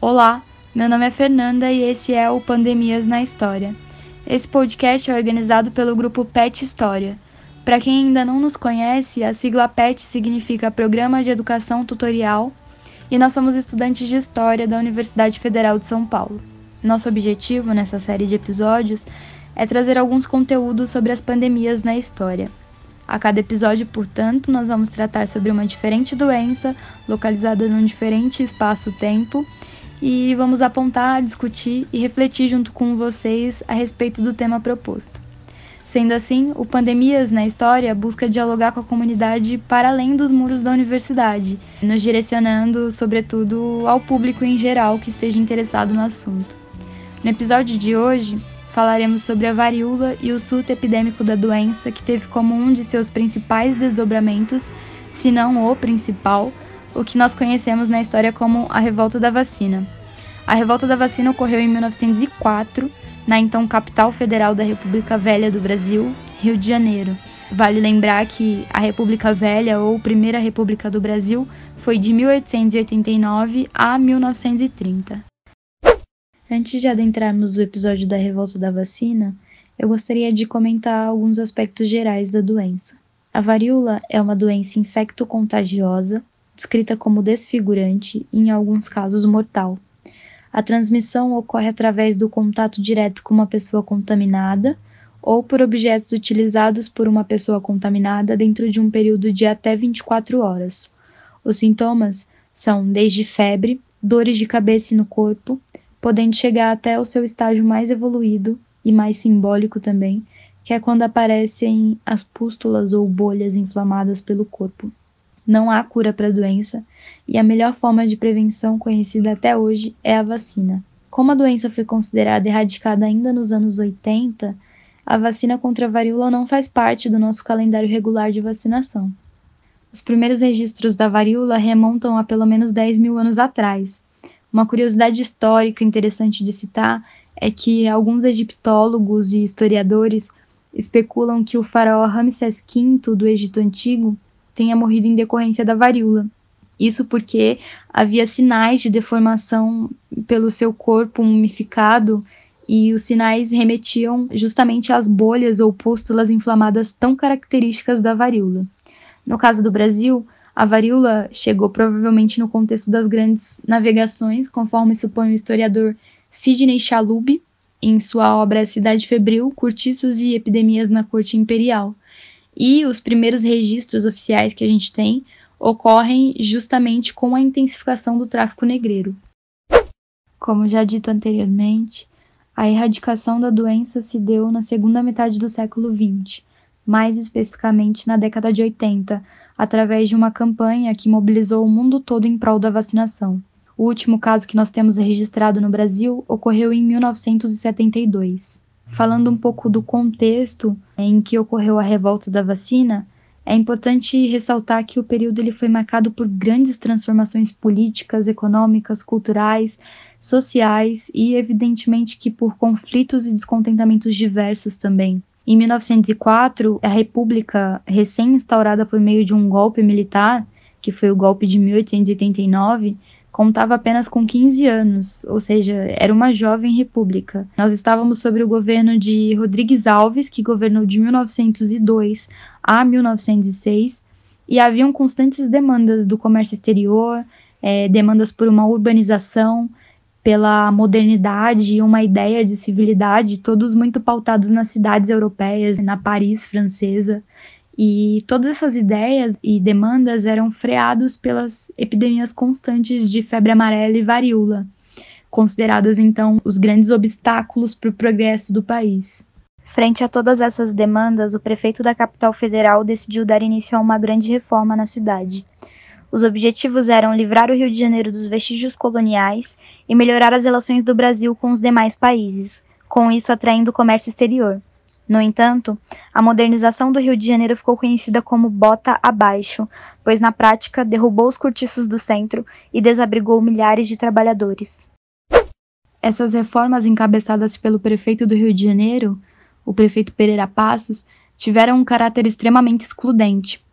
Olá, meu nome é Fernanda e esse é o Pandemias na História. Esse podcast é organizado pelo grupo PET História. Para quem ainda não nos conhece, a sigla PET significa Programa de Educação Tutorial e nós somos estudantes de História da Universidade Federal de São Paulo. Nosso objetivo nessa série de episódios é trazer alguns conteúdos sobre as pandemias na história. A cada episódio, portanto, nós vamos tratar sobre uma diferente doença, localizada num diferente espaço-tempo e vamos apontar, discutir e refletir junto com vocês a respeito do tema proposto. Sendo assim, o Pandemias na História busca dialogar com a comunidade para além dos muros da universidade, nos direcionando, sobretudo, ao público em geral que esteja interessado no assunto. No episódio de hoje, falaremos sobre a varíola e o surto epidêmico da doença, que teve como um de seus principais desdobramentos, se não o principal, o que nós conhecemos na história como a Revolta da Vacina. A Revolta da Vacina ocorreu em 1904, na então capital federal da República Velha do Brasil, Rio de Janeiro. Vale lembrar que a República Velha, ou Primeira República do Brasil, foi de 1889 a 1930. Antes de adentrarmos o episódio da Revolta da Vacina, eu gostaria de comentar alguns aspectos gerais da doença. A varíola é uma doença infecto-contagiosa descrita como desfigurante e, em alguns casos, mortal. A transmissão ocorre através do contato direto com uma pessoa contaminada ou por objetos utilizados por uma pessoa contaminada dentro de um período de até 24 horas. Os sintomas são desde febre, dores de cabeça e no corpo, podendo chegar até o seu estágio mais evoluído e mais simbólico também, que é quando aparecem as pústulas ou bolhas inflamadas pelo corpo. Não há cura para a doença e a melhor forma de prevenção conhecida até hoje é a vacina. Como a doença foi considerada erradicada ainda nos anos 80, a vacina contra a varíola não faz parte do nosso calendário regular de vacinação. Os primeiros registros da varíola remontam a pelo menos 10 mil anos atrás. Uma curiosidade histórica interessante de citar é que alguns egiptólogos e historiadores especulam que o faraó Ramsés V do Egito Antigo tenha morrido em decorrência da varíola. Isso porque havia sinais de deformação pelo seu corpo mumificado e os sinais remetiam justamente às bolhas ou pústulas inflamadas tão características da varíola. No caso do Brasil, a varíola chegou provavelmente no contexto das grandes navegações, conforme supõe o historiador Sidney Chalub em sua obra Cidade Febril, Curtiços e Epidemias na Corte Imperial, e os primeiros registros oficiais que a gente tem ocorrem justamente com a intensificação do tráfico negreiro. Como já dito anteriormente, a erradicação da doença se deu na segunda metade do século XX, mais especificamente na década de 80, através de uma campanha que mobilizou o mundo todo em prol da vacinação. O último caso que nós temos registrado no Brasil ocorreu em 1972. Falando um pouco do contexto em que ocorreu a revolta da vacina, é importante ressaltar que o período ele foi marcado por grandes transformações políticas, econômicas, culturais, sociais e, evidentemente, que por conflitos e descontentamentos diversos também. Em 1904, a República, recém-instaurada por meio de um golpe militar, que foi o golpe de 1889, contava apenas com 15 anos, ou seja, era uma jovem república. Nós estávamos sobre o governo de Rodrigues Alves, que governou de 1902 a 1906, e haviam constantes demandas do comércio exterior, é, demandas por uma urbanização, pela modernidade e uma ideia de civilidade, todos muito pautados nas cidades europeias, na Paris francesa. E todas essas ideias e demandas eram freados pelas epidemias constantes de febre amarela e varíola, consideradas então os grandes obstáculos para o progresso do país. Frente a todas essas demandas, o prefeito da capital federal decidiu dar início a uma grande reforma na cidade. Os objetivos eram livrar o Rio de Janeiro dos vestígios coloniais e melhorar as relações do Brasil com os demais países, com isso atraindo o comércio exterior. No entanto, a modernização do Rio de Janeiro ficou conhecida como bota abaixo, pois na prática derrubou os cortiços do centro e desabrigou milhares de trabalhadores. Essas reformas encabeçadas pelo prefeito do Rio de Janeiro, o prefeito Pereira Passos, tiveram um caráter extremamente excludente.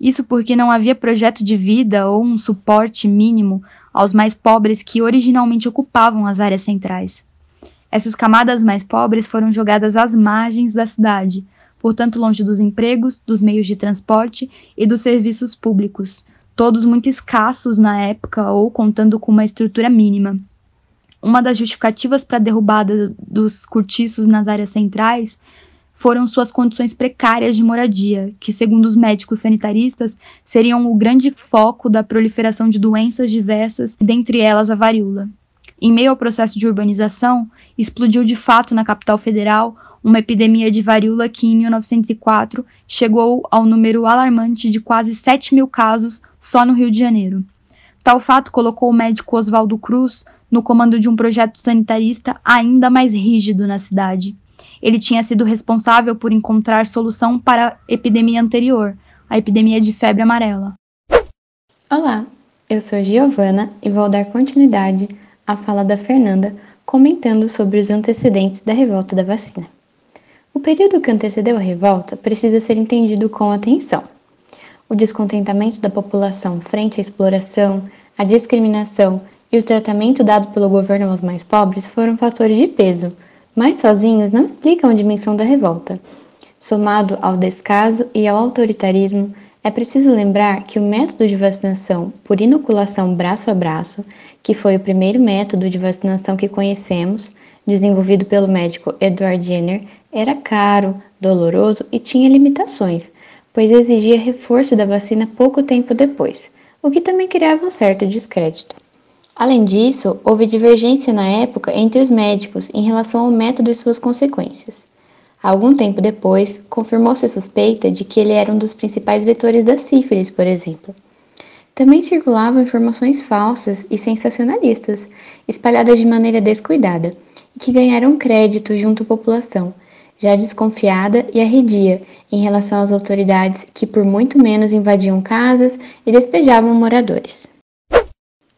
Isso porque não havia projeto de vida ou um suporte mínimo aos mais pobres que originalmente ocupavam as áreas centrais. Essas camadas mais pobres foram jogadas às margens da cidade, portanto longe dos empregos, dos meios de transporte e dos serviços públicos, todos muito escassos na época ou contando com uma estrutura mínima. Uma das justificativas para a derrubada dos cortiços nas áreas centrais foram suas condições precárias de moradia, que, segundo os médicos sanitaristas, seriam o grande foco da proliferação de doenças diversas, dentre elas a varíola. Em meio ao processo de urbanização, explodiu de fato na capital federal uma epidemia de varíola que, em 1904, chegou ao número alarmante de quase 7 mil casos só no Rio de Janeiro. Tal fato colocou o médico Oswaldo Cruz no comando de um projeto sanitarista ainda mais rígido na cidade. Ele tinha sido responsável por encontrar solução para a epidemia anterior, a epidemia de febre amarela. Olá, eu sou Giovana e vou dar continuidade à fala da Fernanda comentando sobre os antecedentes da revolta da vacina. O período que antecedeu a revolta precisa ser entendido com atenção. O descontentamento da população frente à exploração, à discriminação e o tratamento dado pelo governo aos mais pobres foram fatores de peso, mas sozinhos não explicam a dimensão da revolta. Somado ao descaso e ao autoritarismo, é preciso lembrar que o método de vacinação por inoculação braço a braço, que foi o primeiro método de vacinação que conhecemos, desenvolvido pelo médico Edward Jenner, era caro, doloroso e tinha limitações, pois exigia reforço da vacina pouco tempo depois, o que também criava um certo descrédito. Além disso, houve divergência na época entre os médicos em relação ao método e suas consequências. Algum tempo depois, confirmou-se a suspeita de que ele era um dos principais vetores da sífilis, por exemplo. Também circulavam informações falsas e sensacionalistas, espalhadas de maneira descuidada, e que ganharam crédito junto à população, já desconfiada e arredia em relação às autoridades que por muito menos invadiam casas e despejavam moradores.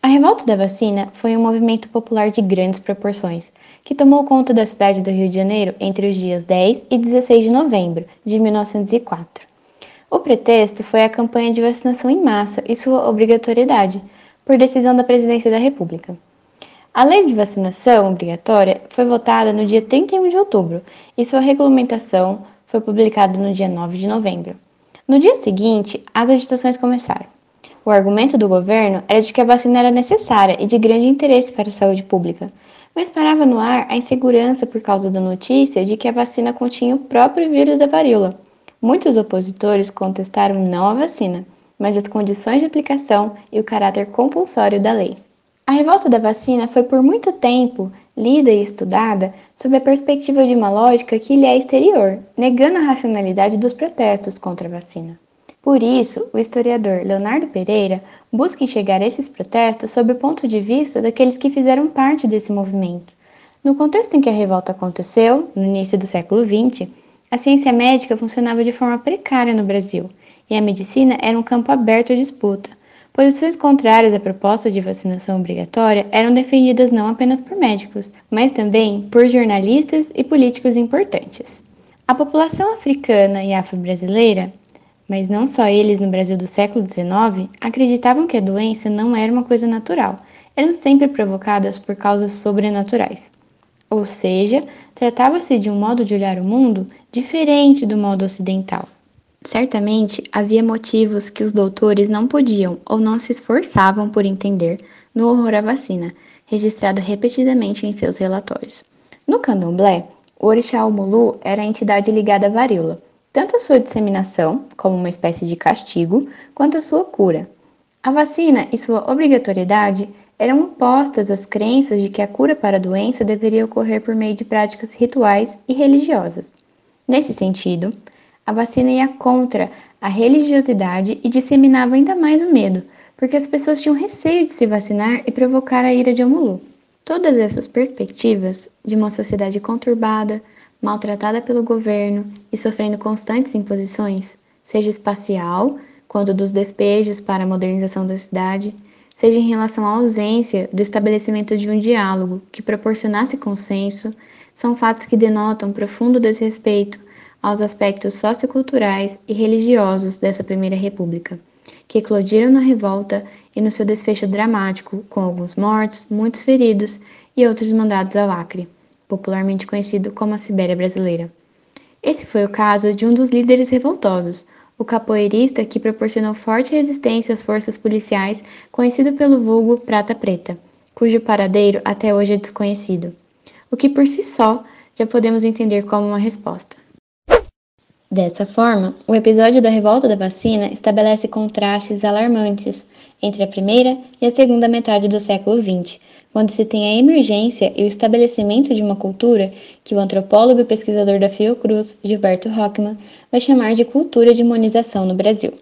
A revolta da vacina foi um movimento popular de grandes proporções, que tomou conta da cidade do Rio de Janeiro entre os dias 10 e 16 de novembro de 1904. O pretexto foi a campanha de vacinação em massa e sua obrigatoriedade, por decisão da Presidência da República. A lei de vacinação obrigatória foi votada no dia 31 de outubro e sua regulamentação foi publicada no dia 9 de novembro. No dia seguinte, as agitações começaram. O argumento do governo era de que a vacina era necessária e de grande interesse para a saúde pública, mas parava no ar a insegurança por causa da notícia de que a vacina continha o próprio vírus da varíola. Muitos opositores contestaram não a vacina, mas as condições de aplicação e o caráter compulsório da lei. A revolta da vacina foi por muito tempo lida e estudada sob a perspectiva de uma lógica que lhe é exterior, negando a racionalidade dos protestos contra a vacina. Por isso, o historiador Leonardo Pereira busca enxergar esses protestos sob o ponto de vista daqueles que fizeram parte desse movimento. No contexto em que a revolta aconteceu, no início do século XX, a ciência médica funcionava de forma precária no Brasil e a medicina era um campo aberto à disputa. Posições contrárias à proposta de vacinação obrigatória eram defendidas não apenas por médicos, mas também por jornalistas e políticos importantes. A população africana e afro-brasileira, mas não só eles no Brasil do século XIX, acreditavam que a doença não era uma coisa natural, eram sempre provocadas por causas sobrenaturais. Ou seja, tratava-se de um modo de olhar o mundo diferente do modo ocidental. Certamente havia motivos que os doutores não podiam ou não se esforçavam por entender no horror à vacina, registrado repetidamente em seus relatórios. No candomblé, o orixá Omulu era a entidade ligada à varíola, tanto a sua disseminação, como uma espécie de castigo, quanto a sua cura. A vacina e sua obrigatoriedade eram opostas às crenças de que a cura para a doença deveria ocorrer por meio de práticas rituais e religiosas. Nesse sentido, a vacina ia contra a religiosidade e disseminava ainda mais o medo, porque as pessoas tinham receio de se vacinar e provocar a ira de Omulu. Todas essas perspectivas de uma sociedade conturbada, maltratada pelo governo e sofrendo constantes imposições, seja espacial, quando dos despejos para a modernização da cidade, seja em relação à ausência do estabelecimento de um diálogo que proporcionasse consenso, são fatos que denotam profundo desrespeito aos aspectos socioculturais e religiosos dessa Primeira República, que eclodiram na revolta e no seu desfecho dramático, com alguns mortos, muitos feridos e outros mandados ao Acre, popularmente conhecido como a Sibéria Brasileira. Esse foi o caso de um dos líderes revoltosos, o capoeirista que proporcionou forte resistência às forças policiais, conhecido pelo vulgo Prata Preta, cujo paradeiro até hoje é desconhecido, o que por si só já podemos entender como uma resposta. Dessa forma, o episódio da revolta da vacina estabelece contrastes alarmantes entre a primeira e a segunda metade do século XX, quando se tem a emergência e o estabelecimento de uma cultura que o antropólogo e pesquisador da Fiocruz, Gilberto Rockman, vai chamar de cultura de imunização no Brasil.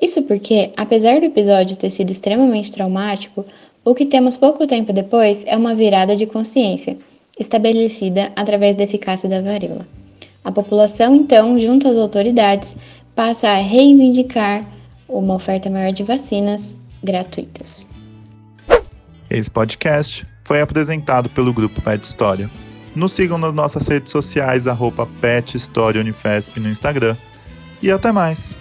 Isso porque, apesar do episódio ter sido extremamente traumático, o que temos pouco tempo depois é uma virada de consciência, estabelecida através da eficácia da varíola. A população, então, junto às autoridades, passa a reivindicar uma oferta maior de vacinas gratuitas. Esse podcast foi apresentado pelo grupo Pet História. Nos sigam nas nossas redes sociais, arroba Pet História Unifesp no Instagram. E até mais!